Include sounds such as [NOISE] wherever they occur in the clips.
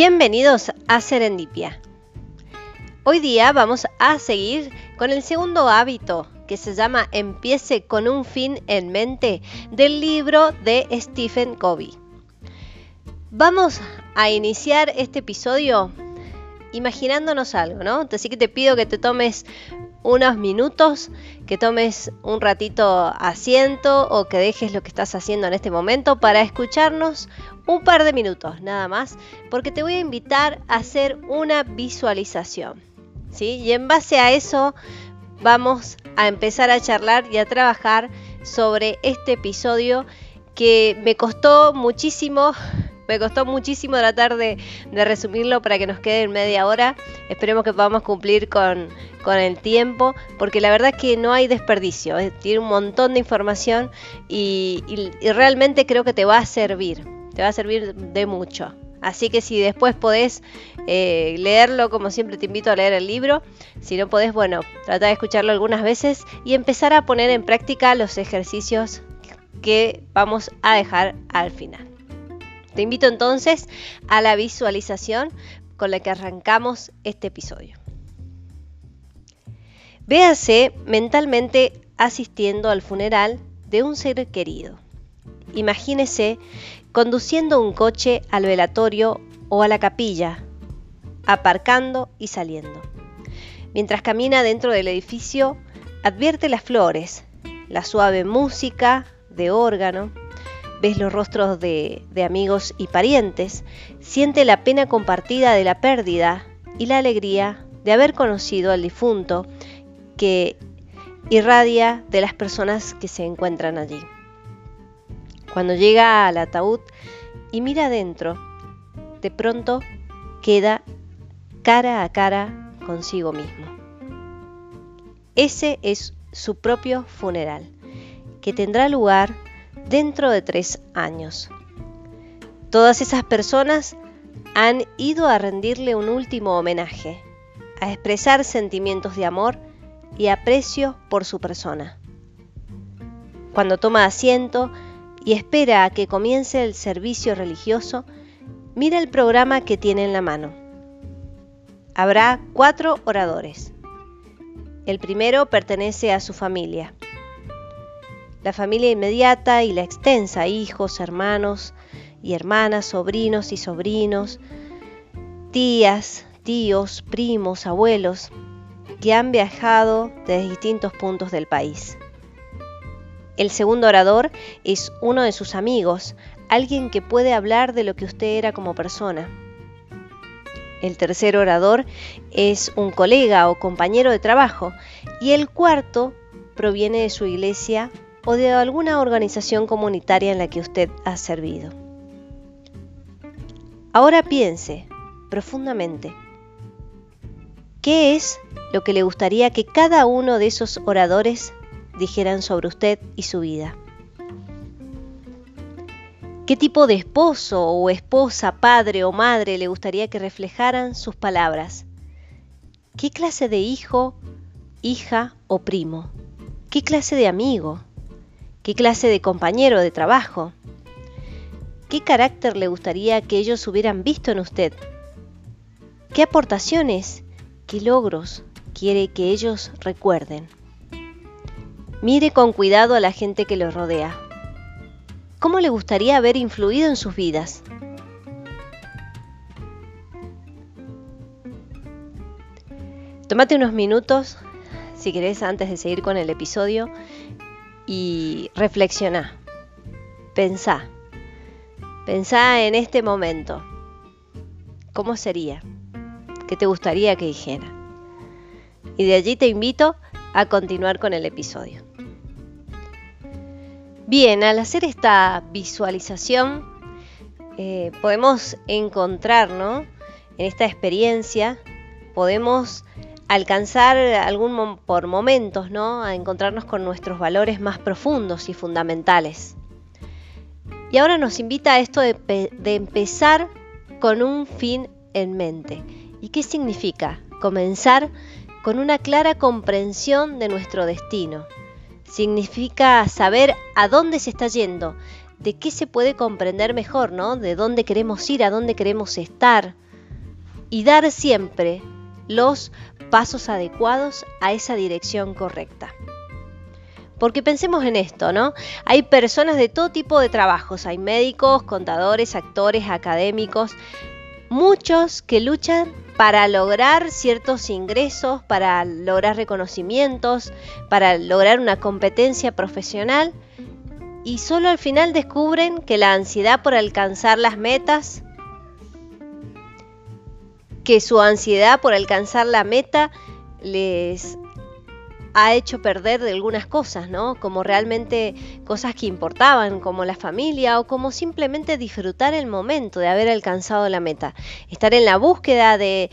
Bienvenidos a Serendipia. Hoy día vamos a seguir con el segundo hábito que se llama Empiece con un fin en mente del libro de Stephen Covey. Vamos a iniciar este episodio imaginándonos algo, ¿no? Así que te pido que te tomes unos minutos, que tomes un ratito asiento o que dejes lo que estás haciendo en este momento para escucharnos un par de minutos nada más, porque te voy a invitar a hacer una visualización. ¿sí? Y en base a eso vamos a empezar a charlar y a trabajar sobre este episodio que me costó muchísimo me costó muchísimo tratar de, resumirlo para que nos quede en media hora. Esperemos que podamos cumplir con, el tiempo, porque la verdad es que no hay desperdicio. Tiene un montón de información y, realmente creo que te va a servir. Te va a servir de mucho. Así que si después podés eh, leerlo, como siempre te invito a leer el libro. Si no podés, bueno, trata de escucharlo algunas veces y empezar a poner en práctica los ejercicios que vamos a dejar al final. Te invito entonces a la visualización con la que arrancamos este episodio. Véase mentalmente asistiendo al funeral de un ser querido. Imagínese conduciendo un coche al velatorio o a la capilla, aparcando y saliendo. Mientras camina dentro del edificio, advierte las flores, la suave música de órgano, ves los rostros de, amigos y parientes, siente la pena compartida de la pérdida y la alegría de haber conocido al difunto que irradia de las personas que se encuentran allí. Cuando llega al ataúd y mira adentro, de pronto queda cara a cara consigo mismo. Ese es su propio funeral, que tendrá lugar dentro de tres años. Todas esas personas han ido a rendirle un último homenaje, a expresar sentimientos de amor y aprecio por su persona. Cuando toma asiento y espera a que comience el servicio religioso, mira el programa que tiene en la mano. Habrá cuatro oradores. El primero pertenece a su familia la familia inmediata y la extensa, hijos, hermanos y hermanas, sobrinos y sobrinos, tías, tíos, primos, abuelos, que han viajado desde distintos puntos del país. El segundo orador es uno de sus amigos, alguien que puede hablar de lo que usted era como persona. El tercer orador es un colega o compañero de trabajo y el cuarto proviene de su iglesia o de alguna organización comunitaria en la que usted ha servido. Ahora piense profundamente, ¿qué es lo que le gustaría que cada uno de esos oradores dijeran sobre usted y su vida? ¿Qué tipo de esposo o esposa, padre o madre le gustaría que reflejaran sus palabras? ¿Qué clase de hijo, hija o primo? ¿Qué clase de amigo? ¿Qué clase de compañero de trabajo? ¿Qué carácter le gustaría que ellos hubieran visto en usted? ¿Qué aportaciones, qué logros quiere que ellos recuerden? Mire con cuidado a la gente que lo rodea. ¿Cómo le gustaría haber influido en sus vidas? Tómate unos minutos, si querés, antes de seguir con el episodio, y reflexiona. Pensá. Pensá en este momento. ¿Cómo sería? ¿Qué te gustaría que dijera? Y de allí te invito a continuar con el episodio. Bien, al hacer esta visualización eh, podemos encontrar en esta experiencia, podemos alcanzar algún por momentos, ¿no? A encontrarnos con nuestros valores más profundos y fundamentales. Y ahora nos invita a esto de, empezar con un fin en mente. ¿Y qué significa? Comenzar con una clara comprensión de nuestro destino. Significa saber a dónde se está yendo, de qué se puede comprender mejor, ¿no? De dónde queremos ir, a dónde queremos estar, y dar siempre los pasos adecuados a esa dirección correcta. Porque pensemos en esto, ¿no? Hay personas de todo tipo de trabajos, hay médicos, contadores, actores, académicos, muchos que luchan para lograr ciertos ingresos, para lograr reconocimientos, para lograr una competencia profesional y solo al final descubren que la ansiedad por alcanzar las metas, que su ansiedad por alcanzar la meta les ha hecho perder de algunas cosas, ¿no? Como realmente cosas que importaban, como la familia o como simplemente disfrutar el momento de haber alcanzado la meta. Estar en la búsqueda de,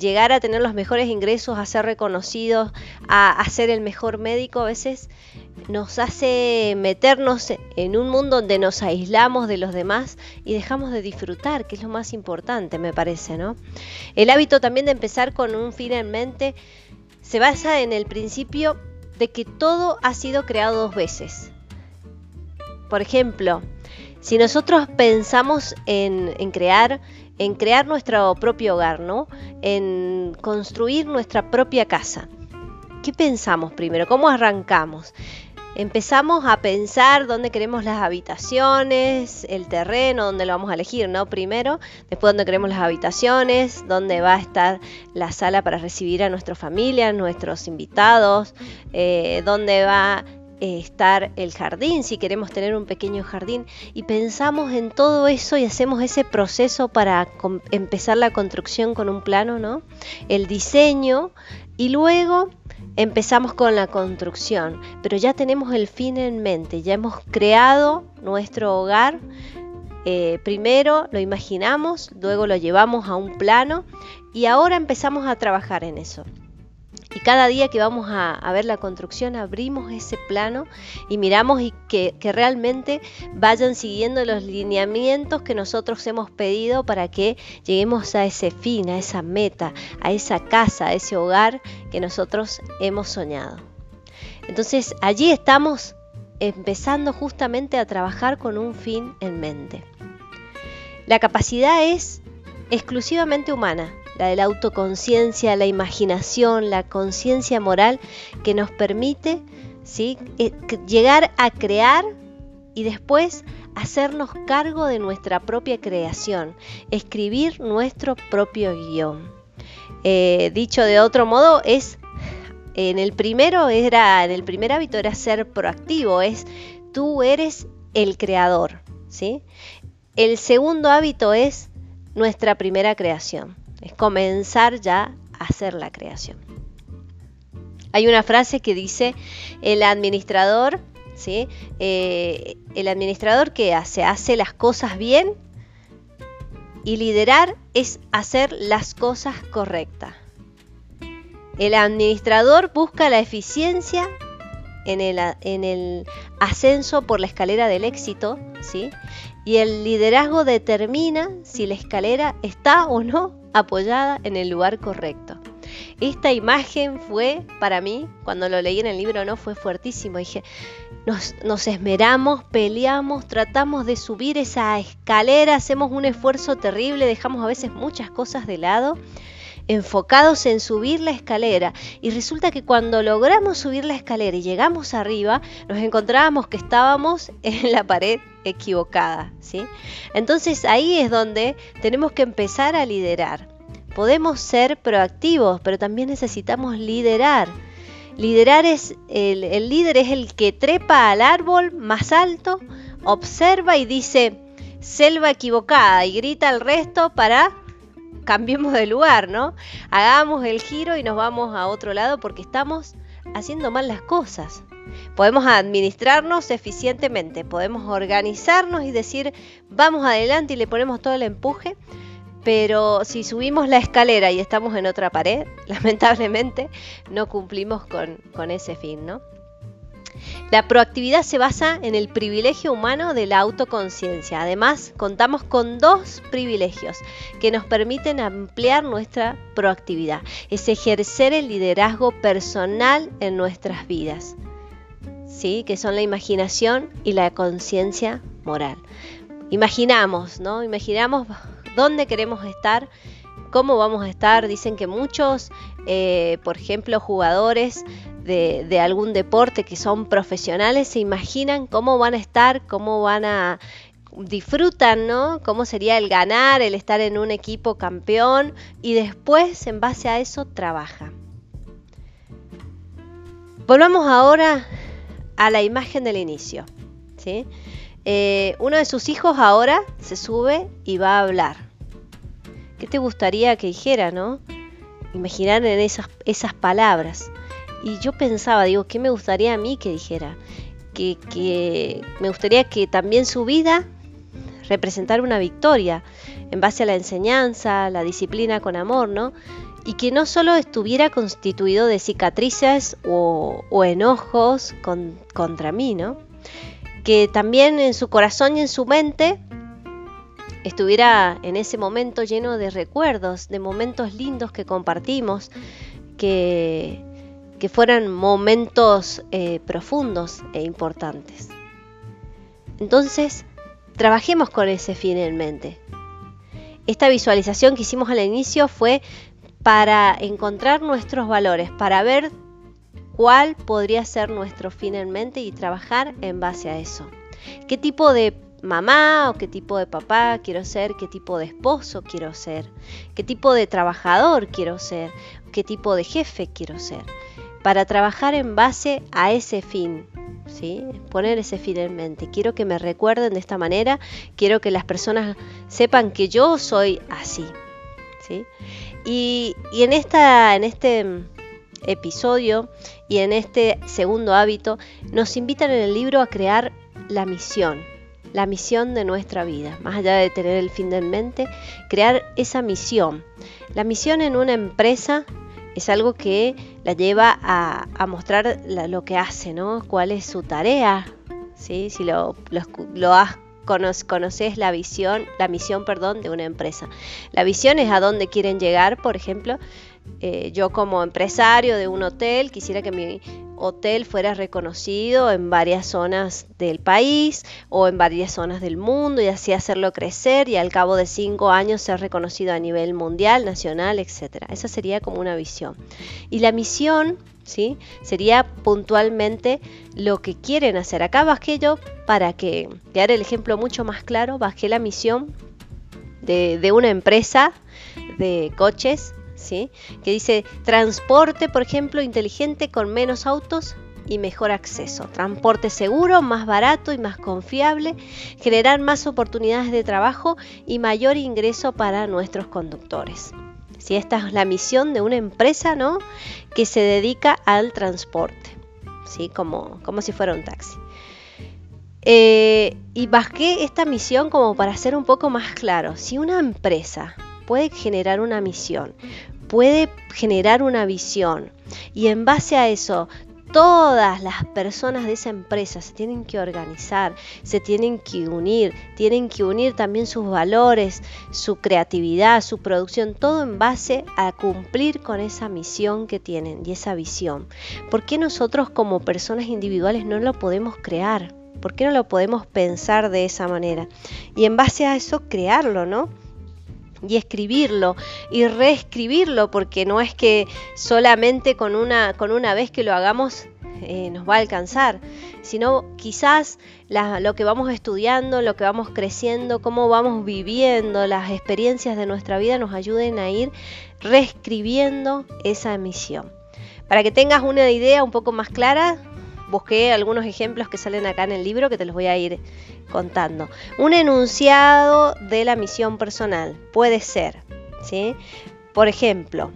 llegar a tener los mejores ingresos, a ser reconocidos, a, a ser el mejor médico, a veces nos hace meternos en un mundo donde nos aislamos de los demás y dejamos de disfrutar, que es lo más importante, me parece, ¿no? El hábito también de empezar con un fin en mente se basa en el principio de que todo ha sido creado dos veces. Por ejemplo, si nosotros pensamos en, crear, en crear nuestro propio hogar, ¿no? En construir nuestra propia casa. ¿Qué pensamos primero? ¿Cómo arrancamos? Empezamos a pensar dónde queremos las habitaciones, el terreno, dónde lo vamos a elegir, ¿no? Primero, después dónde queremos las habitaciones, dónde va a estar la sala para recibir a nuestra familia, nuestros invitados, eh, dónde va estar el jardín, si queremos tener un pequeño jardín, y pensamos en todo eso y hacemos ese proceso para empezar la construcción con un plano, ¿no? El diseño, y luego empezamos con la construcción, pero ya tenemos el fin en mente, ya hemos creado nuestro hogar. Eh, primero lo imaginamos, luego lo llevamos a un plano y ahora empezamos a trabajar en eso. Y cada día que vamos a, ver la construcción abrimos ese plano y miramos y que, realmente vayan siguiendo los lineamientos que nosotros hemos pedido para que lleguemos a ese fin, a esa meta, a esa casa, a ese hogar que nosotros hemos soñado. Entonces allí estamos empezando justamente a trabajar con un fin en mente. La capacidad es exclusivamente humana, la de la autoconciencia, la imaginación, la conciencia moral que nos permite. Eh, llegar a crear y después hacernos cargo de nuestra propia creación, escribir nuestro propio guion. Eh, dicho de otro modo, es en el primero era, en el primer hábito era ser proactivo, es tú eres el creador, ¿sí? El segundo hábito es nuestra primera creación. Es comenzar ya a hacer la creación. Hay una frase que dice, el administrador, ¿sí? Eh, el administrador que hace, hace las cosas bien y liderar es hacer las cosas correctas. El administrador busca la eficiencia en el, en el, ascenso por la escalera del éxito, ¿sí? Y el liderazgo determina si la escalera está o no apoyada en el lugar correcto. Esta imagen fue, para mí, cuando lo leí en el libro, no fue fuertísimo. Dije, nos, nos, esmeramos, peleamos, tratamos de subir esa escalera, hacemos un esfuerzo terrible, dejamos a veces muchas cosas de lado, enfocados en subir la escalera. Y resulta que cuando logramos subir la escalera y llegamos arriba, nos encontrábamos que estábamos en la pared equivocada, ¿sí? Entonces ahí es donde tenemos que empezar a liderar. Podemos ser proactivos, pero también necesitamos liderar. Liderar es, el, líder es el que trepa al árbol más alto, observa y dice, selva equivocada, y grita al resto para cambiemos de lugar, ¿no? Hagamos el giro y nos vamos a otro lado porque estamos haciendo mal las cosas. Podemos administrarnos eficientemente, podemos organizarnos y decir vamos adelante y le ponemos todo el empuje, pero si subimos la escalera y estamos en otra pared, [LAUGHS] lamentablemente no cumplimos con, ese fin, ¿no? La proactividad se basa en el privilegio humano de la autoconciencia. Además, contamos con dos privilegios que nos permiten ampliar nuestra proactividad. Es ejercer el liderazgo personal en nuestras vidas. Que son la imaginación y la conciencia moral. Imaginamos, ¿no? Imaginamos dónde queremos estar, cómo vamos a estar. Dicen que muchos, eh, por ejemplo, jugadores de, de, algún deporte que son profesionales se imaginan cómo van a estar, cómo van a disfrutan, ¿no? Cómo sería el ganar, el estar en un equipo campeón y después en base a eso trabaja. Volvamos ahora a la imagen del inicio. ¿sí? Eh, uno de sus hijos ahora se sube y va a hablar. ¿Qué te gustaría que dijera, no? Imaginar en esas, esas palabras. Y yo pensaba, digo, ¿qué me gustaría a mí que dijera? Que, que me gustaría que también su vida representara una victoria en base a la enseñanza, la disciplina con amor, ¿no? Y que no solo estuviera constituido de cicatrices o, enojos contra mí, ¿no? Que también en su corazón y en su mente estuviera en ese momento lleno de recuerdos, de momentos lindos que compartimos, que, que fueran momentos eh, profundos e importantes. Entonces, trabajemos con ese fin en mente. Esta visualización que hicimos al inicio fue para encontrar nuestros valores, para ver cuál podría ser nuestro fin en mente y trabajar en base a eso. ¿Qué tipo de mamá o qué tipo de papá quiero ser? ¿Qué tipo de esposo quiero ser? ¿Qué tipo de trabajador quiero ser? ¿Qué tipo de jefe quiero ser? Para trabajar en base a ese fin. ¿Sí? Poner ese fin en mente. Quiero que me recuerden de esta manera, quiero que las personas sepan que yo soy así. Y, en, esta, en este episodio y en este segundo hábito nos invitan en el libro a crear la misión, la misión de nuestra vida, más allá de tener el fin en mente, crear esa misión. La misión en una empresa es algo que la lleva a, mostrar lo que hace, ¿no? ¿Cuál es su tarea? ¿Sí? Si lo, lo, lo conoces la visión, la misión, perdón, de una empresa. La visión es a dónde quieren llegar, por ejemplo, eh, yo como empresario de un hotel quisiera que mi hotel fuera reconocido en varias zonas del país o en varias zonas del mundo y así hacerlo crecer y al cabo de cinco años ser reconocido a nivel mundial, nacional, etc. Esa sería como una visión. Y la misión ¿sí? sería puntualmente lo que quieren hacer. Acá bajé yo para que dar el ejemplo mucho más claro, bajé la misión de, de una empresa de coches que dice transporte, por ejemplo, inteligente con menos autos y mejor acceso, transporte seguro, más barato y más confiable, generar más oportunidades de trabajo y mayor ingreso para nuestros conductores. Si esta es la misión de una empresa, ¿no? Que se dedica al transporte, ¿sí? Como, como si fuera un taxi. Eh, y bajé esta misión como para ser un poco más claro. Si una empresa puede generar una misión, puede generar una visión y en base a eso todas las personas de esa empresa se tienen que organizar, se tienen que unir, tienen que unir también sus valores, su creatividad, su producción, todo en base a cumplir con esa misión que tienen y esa visión. ¿Por qué nosotros como personas individuales no lo podemos crear? ¿Por qué no lo podemos pensar de esa manera? Y en base a eso crearlo, ¿no? Y escribirlo y reescribirlo porque no es que solamente con una, con una vez que lo hagamos eh, nos va a alcanzar, sino quizás lo que vamos estudiando, lo que vamos creciendo, cómo vamos viviendo, las experiencias de nuestra vida nos ayuden a ir reescribiendo esa misión. Para que tengas una idea un poco más clara, busqué algunos ejemplos que salen acá en el libro que te los voy a ir contando. Un enunciado de la misión personal puede ser, ¿sí? Por ejemplo,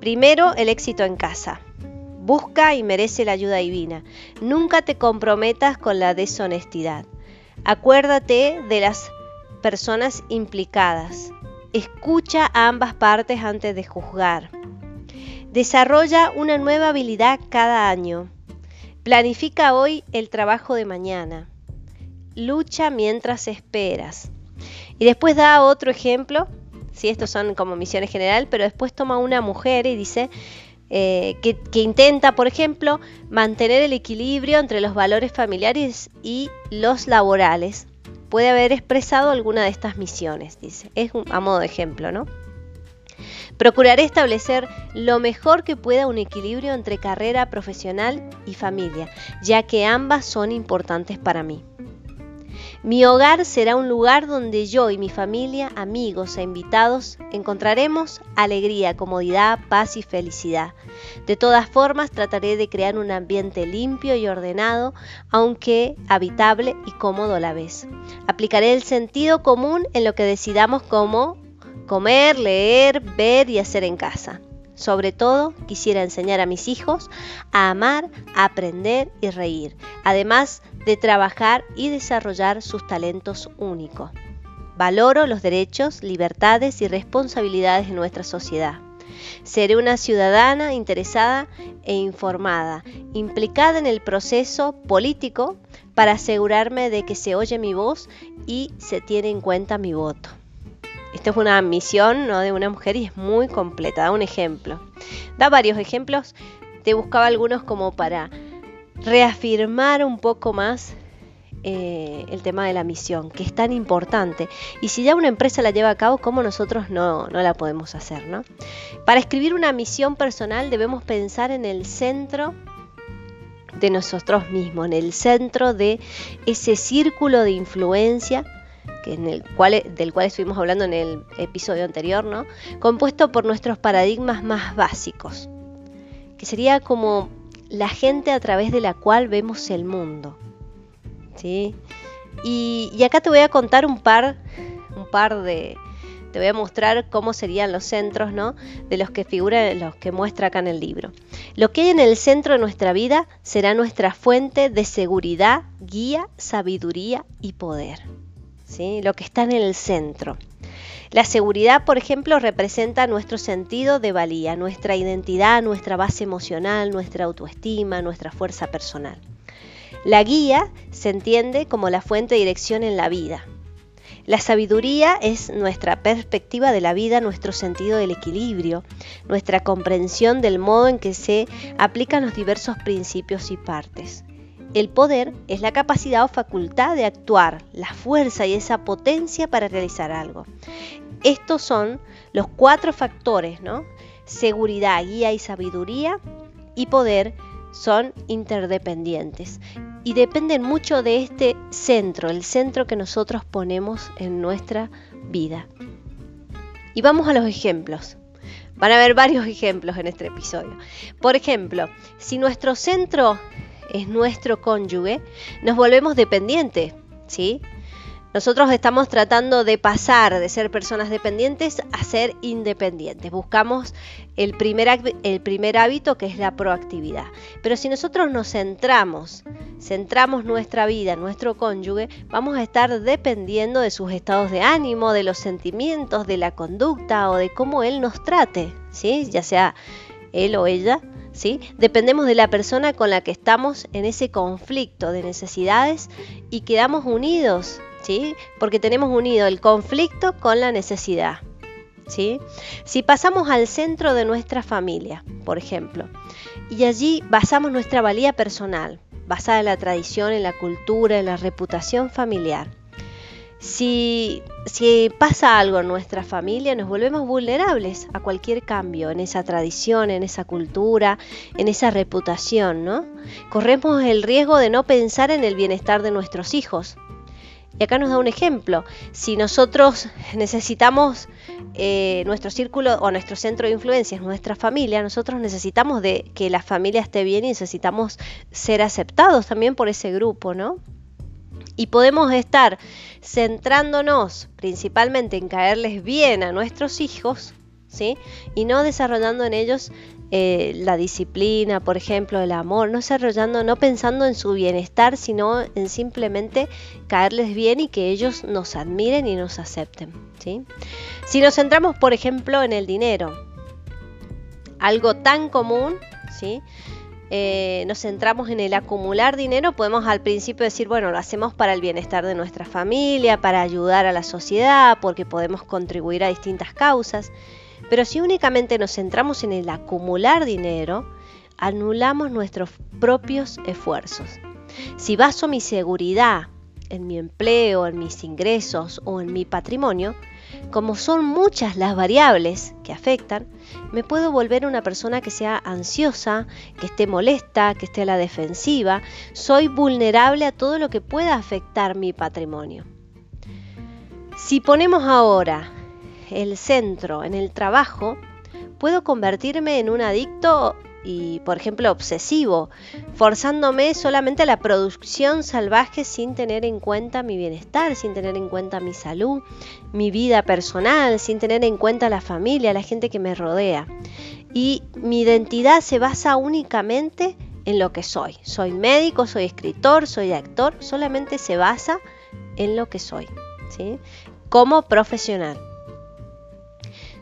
primero el éxito en casa. Busca y merece la ayuda divina. Nunca te comprometas con la deshonestidad. Acuérdate de las personas implicadas. Escucha a ambas partes antes de juzgar. Desarrolla una nueva habilidad cada año. Planifica hoy el trabajo de mañana lucha mientras esperas. Y después da otro ejemplo, si estos son como misiones general, pero después toma una mujer y dice eh, que, que, intenta, por ejemplo, mantener el equilibrio entre los valores familiares y los laborales. Puede haber expresado alguna de estas misiones, dice. Es a modo de ejemplo, ¿no? Procuraré establecer lo mejor que pueda un equilibrio entre carrera profesional y familia, ya que ambas son importantes para mí. Mi hogar será un lugar donde yo y mi familia, amigos e invitados encontraremos alegría, comodidad, paz y felicidad. De todas formas, trataré de crear un ambiente limpio y ordenado, aunque habitable y cómodo a la vez. Aplicaré el sentido común en lo que decidamos como comer, leer, ver y hacer en casa. Sobre todo, quisiera enseñar a mis hijos a amar, aprender y reír, además de trabajar y desarrollar sus talentos únicos. Valoro los derechos, libertades y responsabilidades de nuestra sociedad. Seré una ciudadana interesada e informada, implicada en el proceso político para asegurarme de que se oye mi voz y se tiene en cuenta mi voto. Esta es una misión ¿no? de una mujer y es muy completa. Da un ejemplo. Da varios ejemplos. Te buscaba algunos como para reafirmar un poco más eh, el tema de la misión, que es tan importante. Y si ya una empresa la lleva a cabo, ¿cómo nosotros no, no la podemos hacer? ¿no? Para escribir una misión personal debemos pensar en el centro de nosotros mismos, en el centro de ese círculo de influencia en el cual, del cual estuvimos hablando en el episodio anterior, ¿no? compuesto por nuestros paradigmas más básicos, que sería como la gente a través de la cual vemos el mundo. ¿sí? Y, acá te voy a contar un par, un par de, te voy a mostrar cómo serían los centros ¿no? de los que figuran, los que muestra acá en el libro. Lo que hay en el centro de nuestra vida será nuestra fuente de seguridad, guía, sabiduría y poder lo que está en el centro. La seguridad, por ejemplo, representa nuestro sentido de valía, nuestra identidad, nuestra base emocional, nuestra autoestima, nuestra fuerza personal. La guía se entiende como la fuente de dirección en la vida. La sabiduría es nuestra perspectiva de la vida, nuestro sentido del equilibrio, nuestra comprensión del modo en que se aplican los diversos principios y partes. El poder es la capacidad o facultad de actuar, la fuerza y esa potencia para realizar algo. Estos son los cuatro factores, ¿no? Seguridad, guía y sabiduría y poder son interdependientes y dependen mucho de este centro, el centro que nosotros ponemos en nuestra vida. Y vamos a los ejemplos. Van a haber varios [LAUGHS] ejemplos en este episodio. Por ejemplo, si nuestro centro es nuestro cónyuge, nos volvemos dependientes, ¿sí? Nosotros estamos tratando de pasar de ser personas dependientes a ser independientes. Buscamos el primer, el primer hábito que es la proactividad. Pero si nosotros nos centramos, centramos nuestra vida, nuestro cónyuge, vamos a estar dependiendo de sus estados de ánimo, de los sentimientos, de la conducta o de cómo él nos trate, ¿sí? ya sea él o ella Dependemos de la persona con la que estamos en ese conflicto de necesidades y quedamos unidos, ¿sí? Porque tenemos unido el conflicto con la necesidad. ¿Sí? Si pasamos al centro de nuestra familia, por ejemplo, y allí basamos nuestra valía personal, basada en la tradición, en la cultura, en la reputación familiar, si, pasa algo en nuestra familia, nos volvemos vulnerables a cualquier cambio en esa tradición, en esa cultura, en esa reputación, ¿no? Corremos el riesgo de no pensar en el bienestar de nuestros hijos. Y acá nos da un ejemplo. Si nosotros necesitamos eh, nuestro círculo o nuestro centro de influencia es nuestra familia, nosotros necesitamos de que la familia esté bien y necesitamos ser aceptados también por ese grupo, ¿no? Y podemos estar centrándonos principalmente en caerles bien a nuestros hijos, ¿sí? Y no desarrollando en ellos eh, la disciplina, por ejemplo, el amor, no desarrollando, no pensando en su bienestar, sino en simplemente caerles bien y que ellos nos admiren y nos acepten, ¿sí? Si nos centramos, por ejemplo, en el dinero, algo tan común, ¿sí? Eh, nos centramos en el acumular dinero, podemos al principio decir, bueno, lo hacemos para el bienestar de nuestra familia, para ayudar a la sociedad, porque podemos contribuir a distintas causas. Pero si únicamente nos centramos en el acumular dinero, anulamos nuestros propios esfuerzos. Si baso mi seguridad en mi empleo, en mis ingresos o en mi patrimonio, como son muchas las variables que afectan, me puedo volver una persona que sea ansiosa, que esté molesta, que esté a la defensiva. Soy vulnerable a todo lo que pueda afectar mi patrimonio. Si ponemos ahora el centro en el trabajo, puedo convertirme en un adicto y, por ejemplo, obsesivo, forzándome solamente a la producción salvaje sin tener en cuenta mi bienestar, sin tener en cuenta mi salud, mi vida personal, sin tener en cuenta la familia, la gente que me rodea. Y mi identidad se basa únicamente en lo que soy. Soy médico, soy escritor, soy actor, solamente se basa en lo que soy, ¿sí? Como profesional.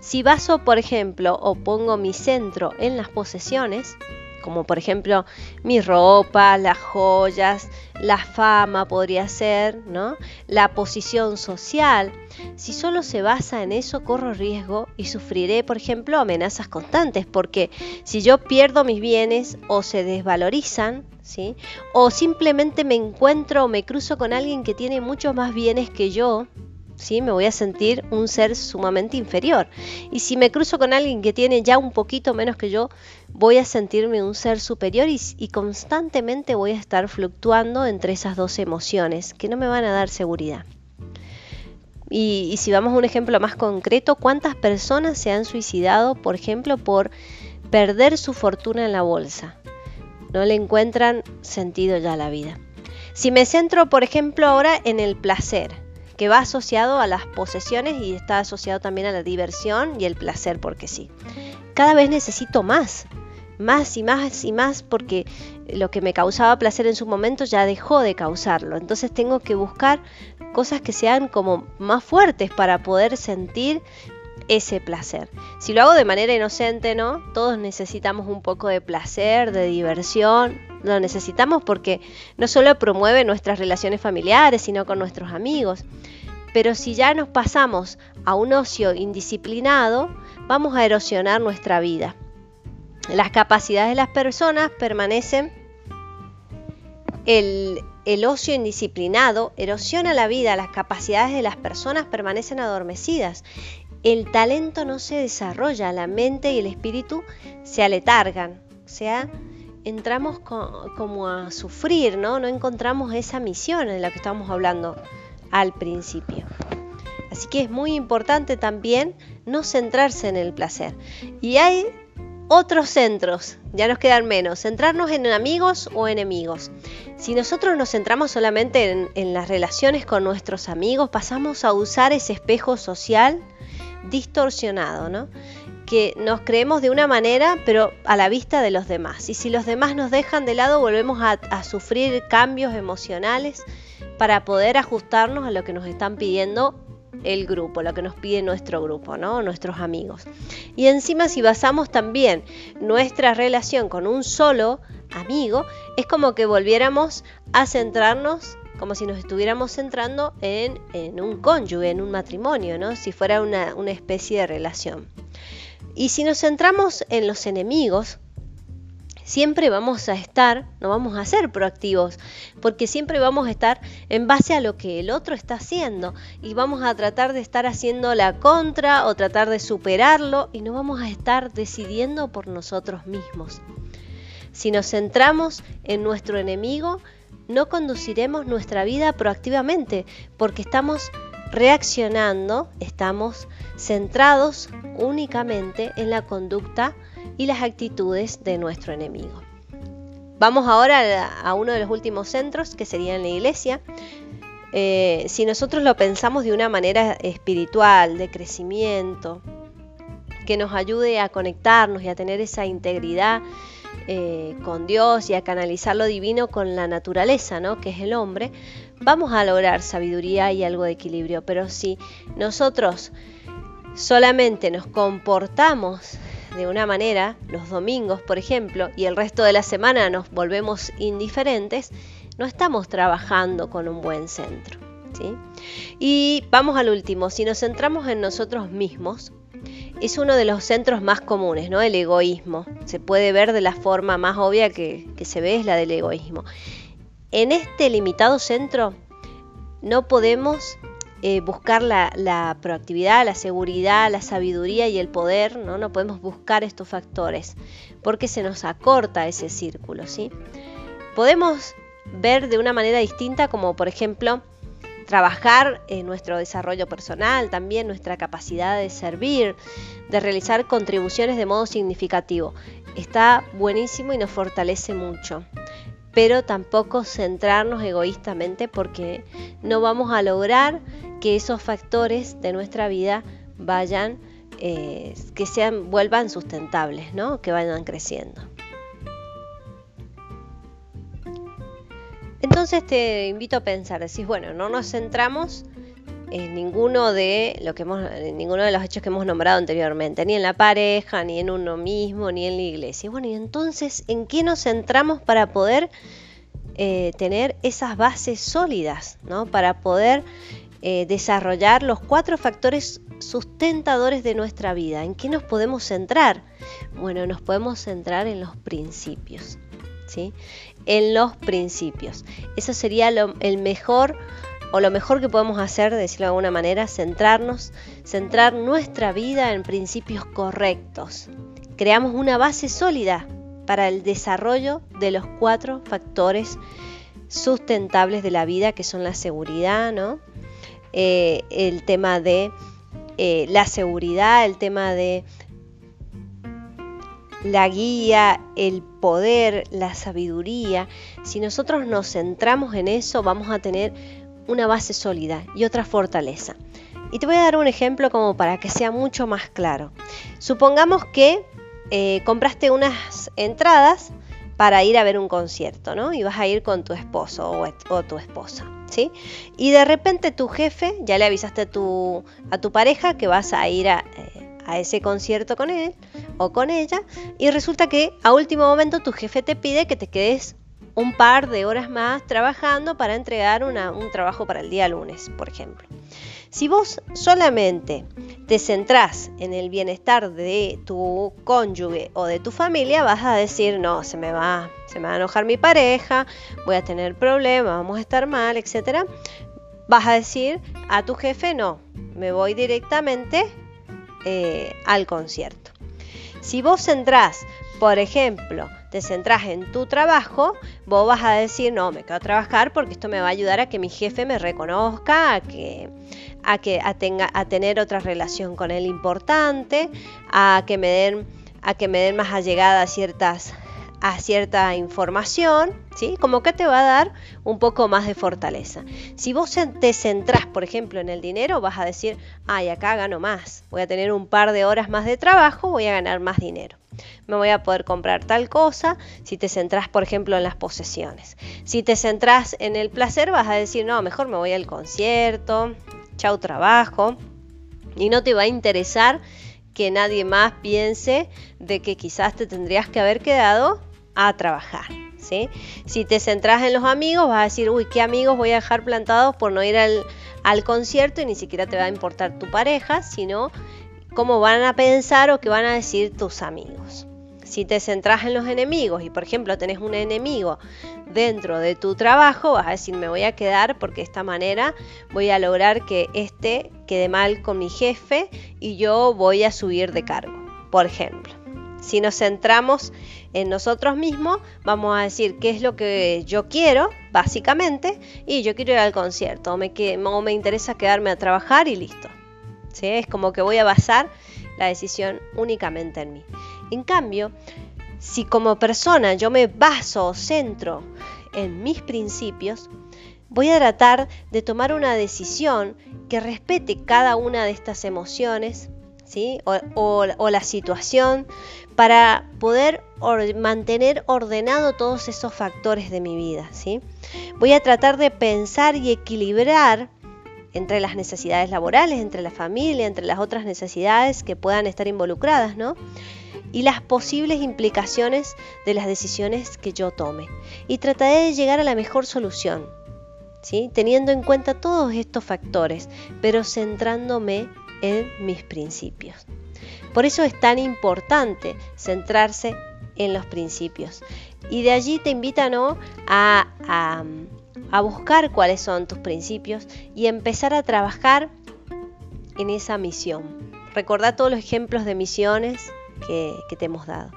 Si baso, por ejemplo, o pongo mi centro en las posesiones, como por ejemplo mi ropa, las joyas, la fama podría ser, ¿no? La posición social. Si solo se basa en eso, corro riesgo y sufriré, por ejemplo, amenazas constantes, porque si yo pierdo mis bienes o se desvalorizan, ¿sí? O simplemente me encuentro o me cruzo con alguien que tiene muchos más bienes que yo, me voy a sentir un ser sumamente inferior. Y si me cruzo con alguien que tiene ya un poquito menos que yo, voy a sentirme un ser superior y, constantemente voy a estar fluctuando entre esas dos emociones que no me van a dar seguridad. Y, y si vamos a un ejemplo más concreto, ¿cuántas personas se han suicidado, por ejemplo, por perder su fortuna en la bolsa? No le encuentran sentido ya a la vida. Si me centro, por ejemplo, ahora en el placer, que va asociado a las posesiones y está asociado también a la diversión y el placer, porque sí. Cada vez necesito más, más y más y más, porque lo que me causaba placer en su momento ya dejó de causarlo. Entonces tengo que buscar cosas que sean como más fuertes para poder sentir ese placer. Si lo hago de manera inocente, ¿no? Todos necesitamos un poco de placer, de diversión. Lo necesitamos porque no solo promueve nuestras relaciones familiares, sino con nuestros amigos. Pero si ya nos pasamos a un ocio indisciplinado, vamos a erosionar nuestra vida. Las capacidades de las personas permanecen. El, el ocio indisciplinado erosiona la vida, las capacidades de las personas permanecen adormecidas. El talento no se desarrolla, la mente y el espíritu se aletargan. O sea, entramos como a sufrir, ¿no? No encontramos esa misión en la que estamos hablando al principio. Así que es muy importante también no centrarse en el placer. Y hay otros centros, ya nos quedan menos, centrarnos en amigos o enemigos. Si nosotros nos centramos solamente en, en, las relaciones con nuestros amigos, pasamos a usar ese espejo social distorsionado, ¿no? Que nos creemos de una manera, pero a la vista de los demás. Y si los demás nos dejan de lado, volvemos a, sufrir cambios emocionales para poder ajustarnos a lo que nos están pidiendo el grupo, lo que nos pide nuestro grupo, ¿no? Nuestros amigos. Y encima si basamos también nuestra relación con un solo amigo, es como que volviéramos a centrarnos como si nos estuviéramos centrando en, un cónyuge, en un matrimonio, ¿no? Si fuera una, una especie de relación. Y si nos centramos en los enemigos, siempre vamos a estar, no vamos a ser proactivos, porque siempre vamos a estar en base a lo que el otro está haciendo y vamos a tratar de estar haciendo la contra o tratar de superarlo y no vamos a estar decidiendo por nosotros mismos. Si nos centramos en nuestro enemigo, no conduciremos nuestra vida proactivamente porque estamos reaccionando, estamos centrados únicamente en la conducta y las actitudes de nuestro enemigo. Vamos ahora a uno de los últimos centros, que sería en la iglesia. Eh, si nosotros lo pensamos de una manera espiritual, de crecimiento, que nos ayude a conectarnos y a tener esa integridad eh, con Dios y a canalizar lo divino con la naturaleza, ¿no? que es el hombre, vamos a lograr sabiduría y algo de equilibrio. Pero si nosotros solamente nos comportamos de una manera, los domingos por ejemplo, y el resto de la semana nos volvemos indiferentes, no estamos trabajando con un buen centro. ¿sí? Y vamos al último, si nos centramos en nosotros mismos, es uno de los centros más comunes, ¿no? El egoísmo. Se puede ver de la forma más obvia que, que se ve es la del egoísmo. En este limitado centro no podemos eh, buscar la, proactividad, la seguridad, la sabiduría y el poder, ¿no? No podemos buscar estos factores porque se nos acorta ese círculo, ¿sí? Podemos ver de una manera distinta como por ejemplo trabajar en nuestro desarrollo personal, también nuestra capacidad de servir, de realizar contribuciones de modo significativo. Está buenísimo y nos fortalece mucho pero tampoco centrarnos egoístamente porque no vamos a lograr que esos factores de nuestra vida vayan, eh, que sean, vuelvan sustentables, ¿no? que vayan creciendo. Entonces te invito a pensar, decís, bueno, no nos centramos en ninguno de lo que hemos, en ninguno de los hechos que hemos nombrado anteriormente, ni en la pareja, ni en uno mismo, ni en la iglesia. Bueno, y entonces, ¿en qué nos centramos para poder eh, tener esas bases sólidas, ¿no? Para poder eh, desarrollar los cuatro factores sustentadores de nuestra vida. ¿En qué nos podemos centrar? Bueno, nos podemos centrar en los principios. ¿sí? En los principios. Eso sería el mejor o lo mejor que podemos hacer, decirlo de alguna manera, centrarnos, centrar nuestra vida en principios correctos. Creamos una base sólida para el desarrollo de los cuatro factores sustentables de la vida, que son la seguridad, ¿no? Eh, el tema de eh, la seguridad, el tema de la guía, el poder, la sabiduría. Si nosotros nos centramos en eso, vamos a tener una base sólida y otra fortaleza. Y te voy a dar un ejemplo como para que sea mucho más claro. Supongamos que eh, compraste unas entradas para ir a ver un concierto, ¿no? Y vas a ir con tu esposo o tu esposa. Y de repente tu jefe, ya le avisaste a tu, a tu pareja que vas a ir a, eh, ese concierto con él o con ella, y resulta que a último momento tu jefe te pide que te quedes un par de horas más trabajando para entregar un trabajo para el día lunes, por ejemplo. Si vos solamente te centrás en el bienestar de tu cónyuge o de tu familia, vas a decir, no, se me va, se me va a enojar mi pareja, voy a tener problemas, vamos a estar mal, etc. Vas a decir a tu jefe, no, me voy directamente eh, al concierto. Si vos centrás, por ejemplo, te centrás en tu trabajo, vos vas a decir, no, me quedo a trabajar porque esto me va a ayudar a que mi jefe me reconozca, a que a, que, a, tenga, a tener otra relación con él importante, a que me den, a que me den más allegada ciertas a cierta información, ¿sí? Como que te va a dar un poco más de fortaleza. Si vos te centrás, por ejemplo, en el dinero, vas a decir, ay, acá gano más, voy a tener un par de horas más de trabajo, voy a ganar más dinero. Me voy a poder comprar tal cosa si te centrás, por ejemplo, en las posesiones. Si te centrás en el placer, vas a decir, no, mejor me voy al concierto, chau trabajo, y no te va a interesar que nadie más piense de que quizás te tendrías que haber quedado a trabajar. ¿sí? Si te centras en los amigos, vas a decir, uy, ¿qué amigos voy a dejar plantados por no ir al, al concierto y ni siquiera te va a importar tu pareja, sino cómo van a pensar o qué van a decir tus amigos. Si te centras en los enemigos y por ejemplo tenés un enemigo dentro de tu trabajo, vas a decir me voy a quedar porque de esta manera voy a lograr que este quede mal con mi jefe y yo voy a subir de cargo, por ejemplo. Si nos centramos en nosotros mismos, vamos a decir qué es lo que yo quiero, básicamente, y yo quiero ir al concierto, o me, me interesa quedarme a trabajar y listo. Es como que voy a basar la decisión únicamente en mí. En cambio, si como persona yo me baso o centro en mis principios, voy a tratar de tomar una decisión que respete cada una de estas emociones ¿sí? o, la situación para poder mantener ordenado todos esos factores de mi vida. ¿sí? Voy a tratar de pensar y equilibrar entre las necesidades laborales, entre la familia, entre las otras necesidades que puedan estar involucradas, ¿no? Y las posibles implicaciones de las decisiones que yo tome. Y trataré de llegar a la mejor solución, ¿sí? Teniendo en cuenta todos estos factores, pero centrándome en mis principios. Por eso es tan importante centrarse en los principios. Y de allí te invitan a, a a buscar cuáles son tus principios y empezar a trabajar en esa misión. Recordá todos los ejemplos de misiones que, te hemos dado,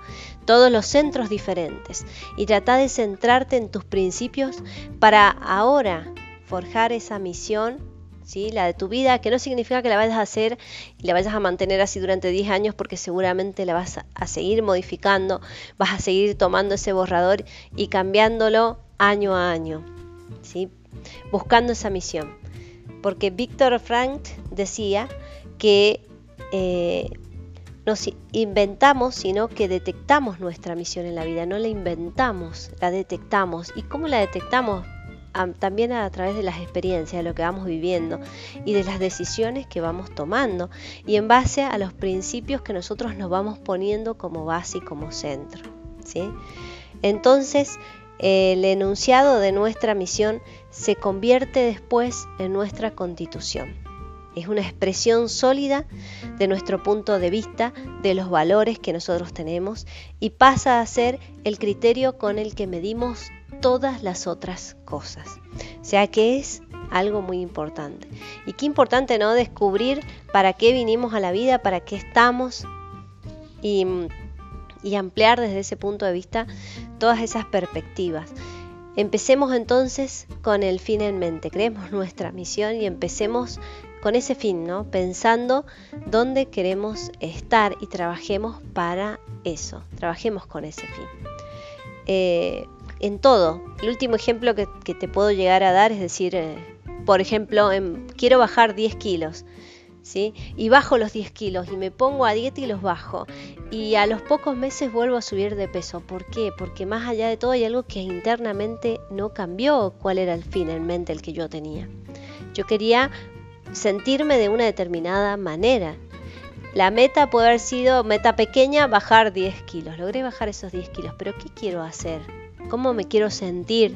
todos los centros diferentes y trata de centrarte en tus principios para ahora forjar esa misión ¿Sí? la de tu vida, que no significa que la vayas a hacer y la vayas a mantener así durante 10 años porque seguramente la vas a seguir modificando, vas a seguir tomando ese borrador y cambiándolo año a año, ¿sí? buscando esa misión. Porque Víctor Frank decía que eh, nos inventamos, sino que detectamos nuestra misión en la vida, no la inventamos, la detectamos. ¿Y cómo la detectamos? También a través de las experiencias, de lo que vamos viviendo y de las decisiones que vamos tomando y en base a los principios que nosotros nos vamos poniendo como base y como centro. ¿sí? Entonces, el enunciado de nuestra misión se convierte después en nuestra constitución. Es una expresión sólida de nuestro punto de vista, de los valores que nosotros tenemos y pasa a ser el criterio con el que medimos todas las otras cosas. O sea que es algo muy importante. Y qué importante, ¿no? Descubrir para qué vinimos a la vida, para qué estamos y, ampliar desde ese punto de vista todas esas perspectivas. Empecemos entonces con el fin en mente, creemos nuestra misión y empecemos con ese fin, ¿no? Pensando dónde queremos estar y trabajemos para eso, trabajemos con ese fin. Eh, en todo, el último ejemplo que, te puedo llegar a dar es decir, eh, por ejemplo, quiero bajar 10 kilos. ¿Sí? Y bajo los 10 kilos y me pongo a dieta y los bajo. Y a los pocos meses vuelvo a subir de peso. ¿Por qué? Porque más allá de todo hay algo que internamente no cambió cuál era el fin en mente el que yo tenía. Yo quería sentirme de una determinada manera. La meta puede haber sido, meta pequeña, bajar 10 kilos. Logré bajar esos 10 kilos, pero ¿qué quiero hacer? ¿Cómo me quiero sentir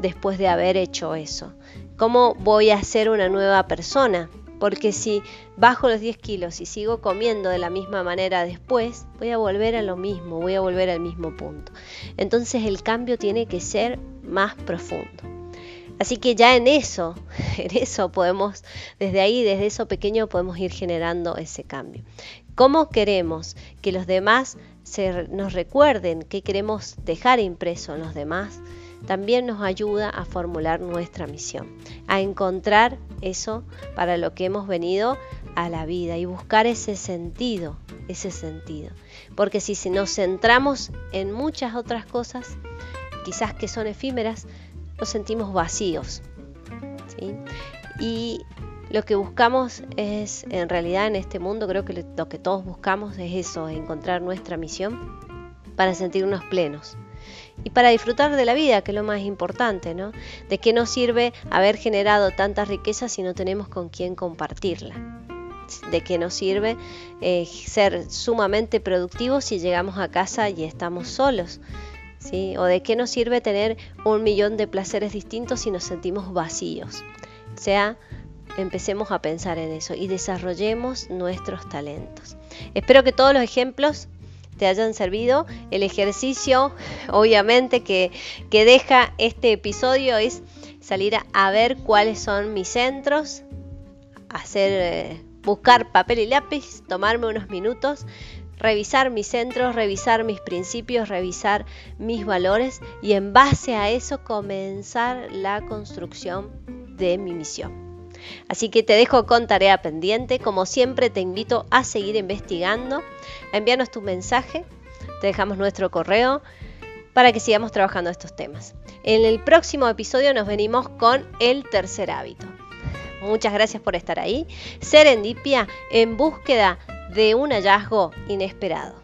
después de haber hecho eso? ¿Cómo voy a ser una nueva persona? Porque si bajo los 10 kilos y sigo comiendo de la misma manera después, voy a volver a lo mismo, voy a volver al mismo punto. Entonces el cambio tiene que ser más profundo. Así que ya en eso, [LAUGHS] en eso podemos, desde ahí, desde eso pequeño podemos ir generando ese cambio. ¿Cómo queremos que los demás nos recuerden qué queremos dejar impreso en los demás? También nos ayuda a formular nuestra misión, a encontrar eso para lo que hemos venido a la vida y buscar ese sentido, ese sentido. Porque si nos centramos en muchas otras cosas, quizás que son efímeras, nos sentimos vacíos. Y lo que buscamos es, en realidad en este mundo, creo que lo que todos buscamos es eso, encontrar nuestra misión para sentirnos plenos y para disfrutar de la vida, que es lo más importante, ¿no? ¿De qué nos sirve haber generado tanta riqueza si no tenemos con quién compartirla? ¿De qué nos sirve eh, ser sumamente productivos si llegamos a casa y estamos solos? ¿O de qué nos sirve tener un millón de placeres distintos si nos sentimos vacíos? Sea, empecemos a pensar en eso y desarrollemos nuestros talentos. Espero que todos los ejemplos te hayan servido. El ejercicio, obviamente, que, que deja este episodio es salir a, ver cuáles son mis centros, hacer, eh, buscar papel y lápiz, tomarme unos minutos, revisar mis centros, revisar mis principios, revisar mis valores y en base a eso comenzar la construcción de mi misión. Así que te dejo con tarea pendiente. Como siempre te invito a seguir investigando, a enviarnos tu mensaje. Te dejamos nuestro correo para que sigamos trabajando estos temas. En el próximo episodio nos venimos con el tercer hábito. Muchas gracias por estar ahí. Serendipia en búsqueda de un hallazgo inesperado.